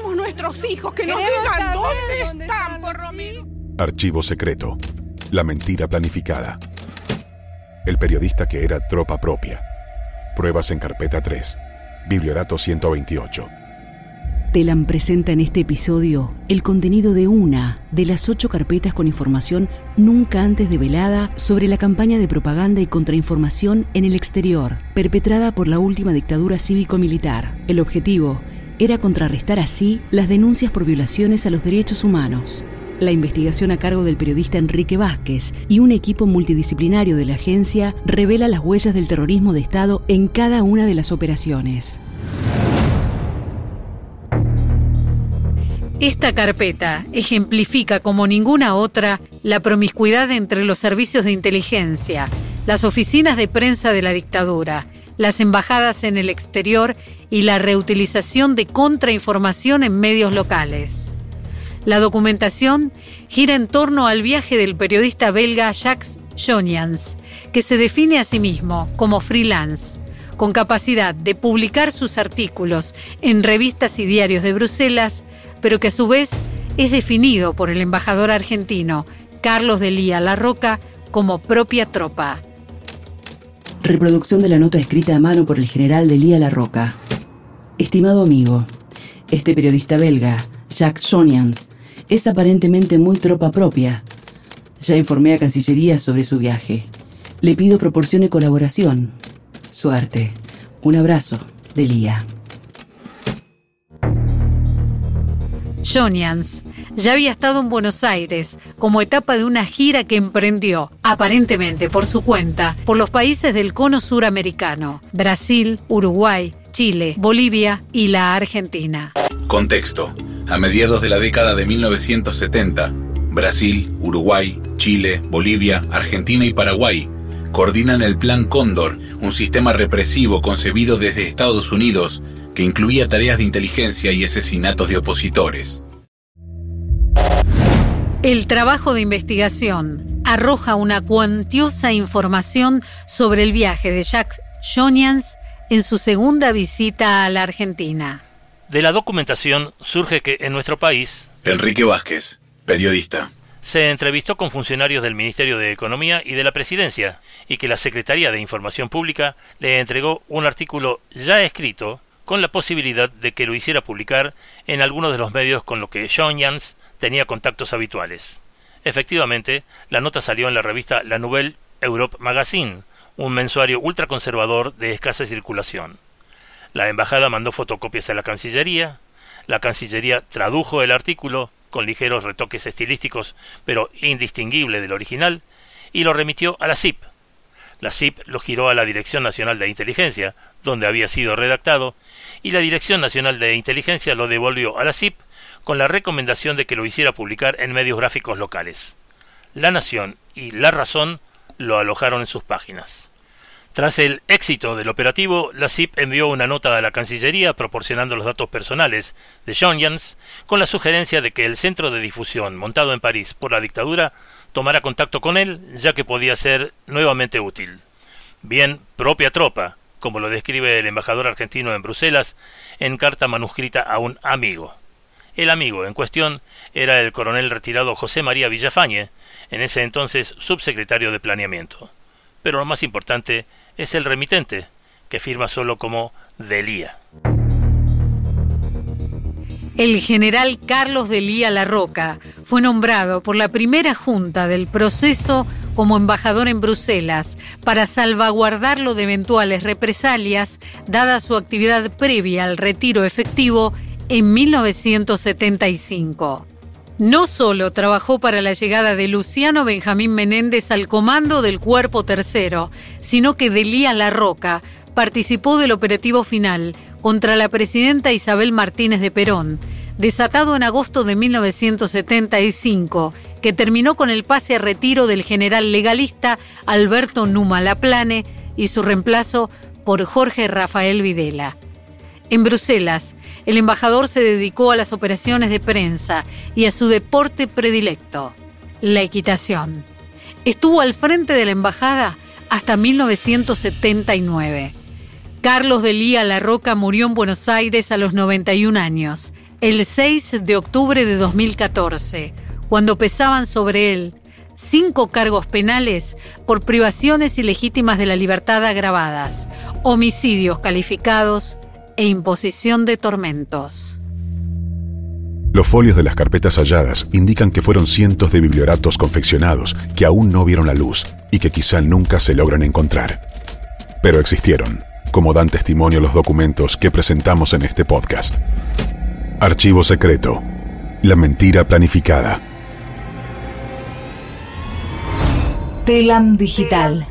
Queremos nuestros hijos que nos digan dónde, están, por. Archivo secreto. La mentira planificada. El periodista que era tropa propia. Pruebas en carpeta 3. Bibliorato 128. Telam presenta en este episodio el contenido de una de las ocho carpetas con información nunca antes develada sobre la campaña de propaganda y contrainformación en el exterior, perpetrada por la última dictadura cívico-militar. El objetivo era contrarrestar así las denuncias por violaciones a los derechos humanos. La investigación a cargo del periodista Enrique Vázquez y un equipo multidisciplinario de la agencia revela las huellas del terrorismo de Estado en cada una de las operaciones. Esta carpeta ejemplifica como ninguna otra la promiscuidad entre los servicios de inteligencia, las oficinas de prensa de la dictadura, las embajadas en el exterior y la reutilización de contrainformación en medios locales. La documentación gira en torno al viaje del periodista belga Jacques Jonians, que se define a sí mismo como freelance, con capacidad de publicar sus artículos en revistas y diarios de Bruselas pero que a su vez es definido por el embajador argentino Carlos de Lía Larroca como propia tropa. Reproducción de la nota escrita a mano por el general de Lía Larroca. Estimado amigo, este periodista belga, Jacques Sonians, es aparentemente muy tropa propia. Ya informé a Cancillería sobre su viaje. Le pido proporcione colaboración. Suerte. Un abrazo, de Lía. Jonians ya había estado en Buenos Aires como etapa de una gira que emprendió, aparentemente por su cuenta, por los países del cono suramericano, Brasil, Uruguay, Chile, Bolivia y la Argentina. Contexto. A mediados de la década de 1970, Brasil, Uruguay, Chile, Bolivia, Argentina y Paraguay coordinan el Plan Cóndor, un sistema represivo concebido desde Estados Unidos que incluía tareas de inteligencia y asesinatos de opositores. El trabajo de investigación arroja una cuantiosa información sobre el viaje de Jacques Jonians en su segunda visita a la Argentina. De la documentación surge que en nuestro país... Enrique Vázquez, periodista. Se entrevistó con funcionarios del Ministerio de Economía y de la Presidencia y que la Secretaría de Información Pública le entregó un artículo ya escrito con la posibilidad de que lo hiciera publicar en alguno de los medios con los que John Jans tenía contactos habituales. Efectivamente, la nota salió en la revista La Nouvelle Europe Magazine, un mensuario ultraconservador de escasa circulación. La embajada mandó fotocopias a la Cancillería, la Cancillería tradujo el artículo, con ligeros retoques estilísticos, pero indistinguible del original, y lo remitió a la CIP. La CIP lo giró a la Dirección Nacional de Inteligencia, donde había sido redactado, y la Dirección Nacional de Inteligencia lo devolvió a la CIP con la recomendación de que lo hiciera publicar en medios gráficos locales. La Nación y La Razón lo alojaron en sus páginas. Tras el éxito del operativo, la CIP envió una nota a la Cancillería proporcionando los datos personales de John Jans con la sugerencia de que el centro de difusión montado en París por la dictadura tomara contacto con él, ya que podía ser nuevamente útil. Bien, propia tropa, como lo describe el embajador argentino en Bruselas en carta manuscrita a un amigo. El amigo en cuestión era el coronel retirado José María Villafañe, en ese entonces subsecretario de Planeamiento. Pero lo más importante es el remitente, que firma solo como Delía. El general Carlos Delía Larroca fue nombrado por la primera junta del proceso como embajador en Bruselas para salvaguardarlo de eventuales represalias dada su actividad previa al retiro efectivo en 1975. No solo trabajó para la llegada de Luciano Benjamín Menéndez al comando del Cuerpo Tercero, sino que Delía Larroca participó del operativo final contra la presidenta Isabel Martínez de Perón, desatado en agosto de 1975, que terminó con el pase a retiro del general legalista Alberto Numa Laplane y su reemplazo por Jorge Rafael Videla. En Bruselas, el embajador se dedicó a las operaciones de prensa y a su deporte predilecto, la equitación. Estuvo al frente de la embajada hasta 1979. Carlos de Lía La Roca murió en Buenos Aires a los 91 años. el 6 de octubre de 2014, cuando pesaban sobre él cinco cargos penales por privaciones ilegítimas de la libertad agravadas, homicidios calificados e imposición de tormentos. Los folios de las carpetas halladas indican que fueron cientos de biblioratos confeccionados que aún no vieron la luz y que quizá nunca se logran encontrar. Pero existieron, como dan testimonio los documentos que presentamos en este podcast. Archivo secreto. La mentira planificada. Telam Digital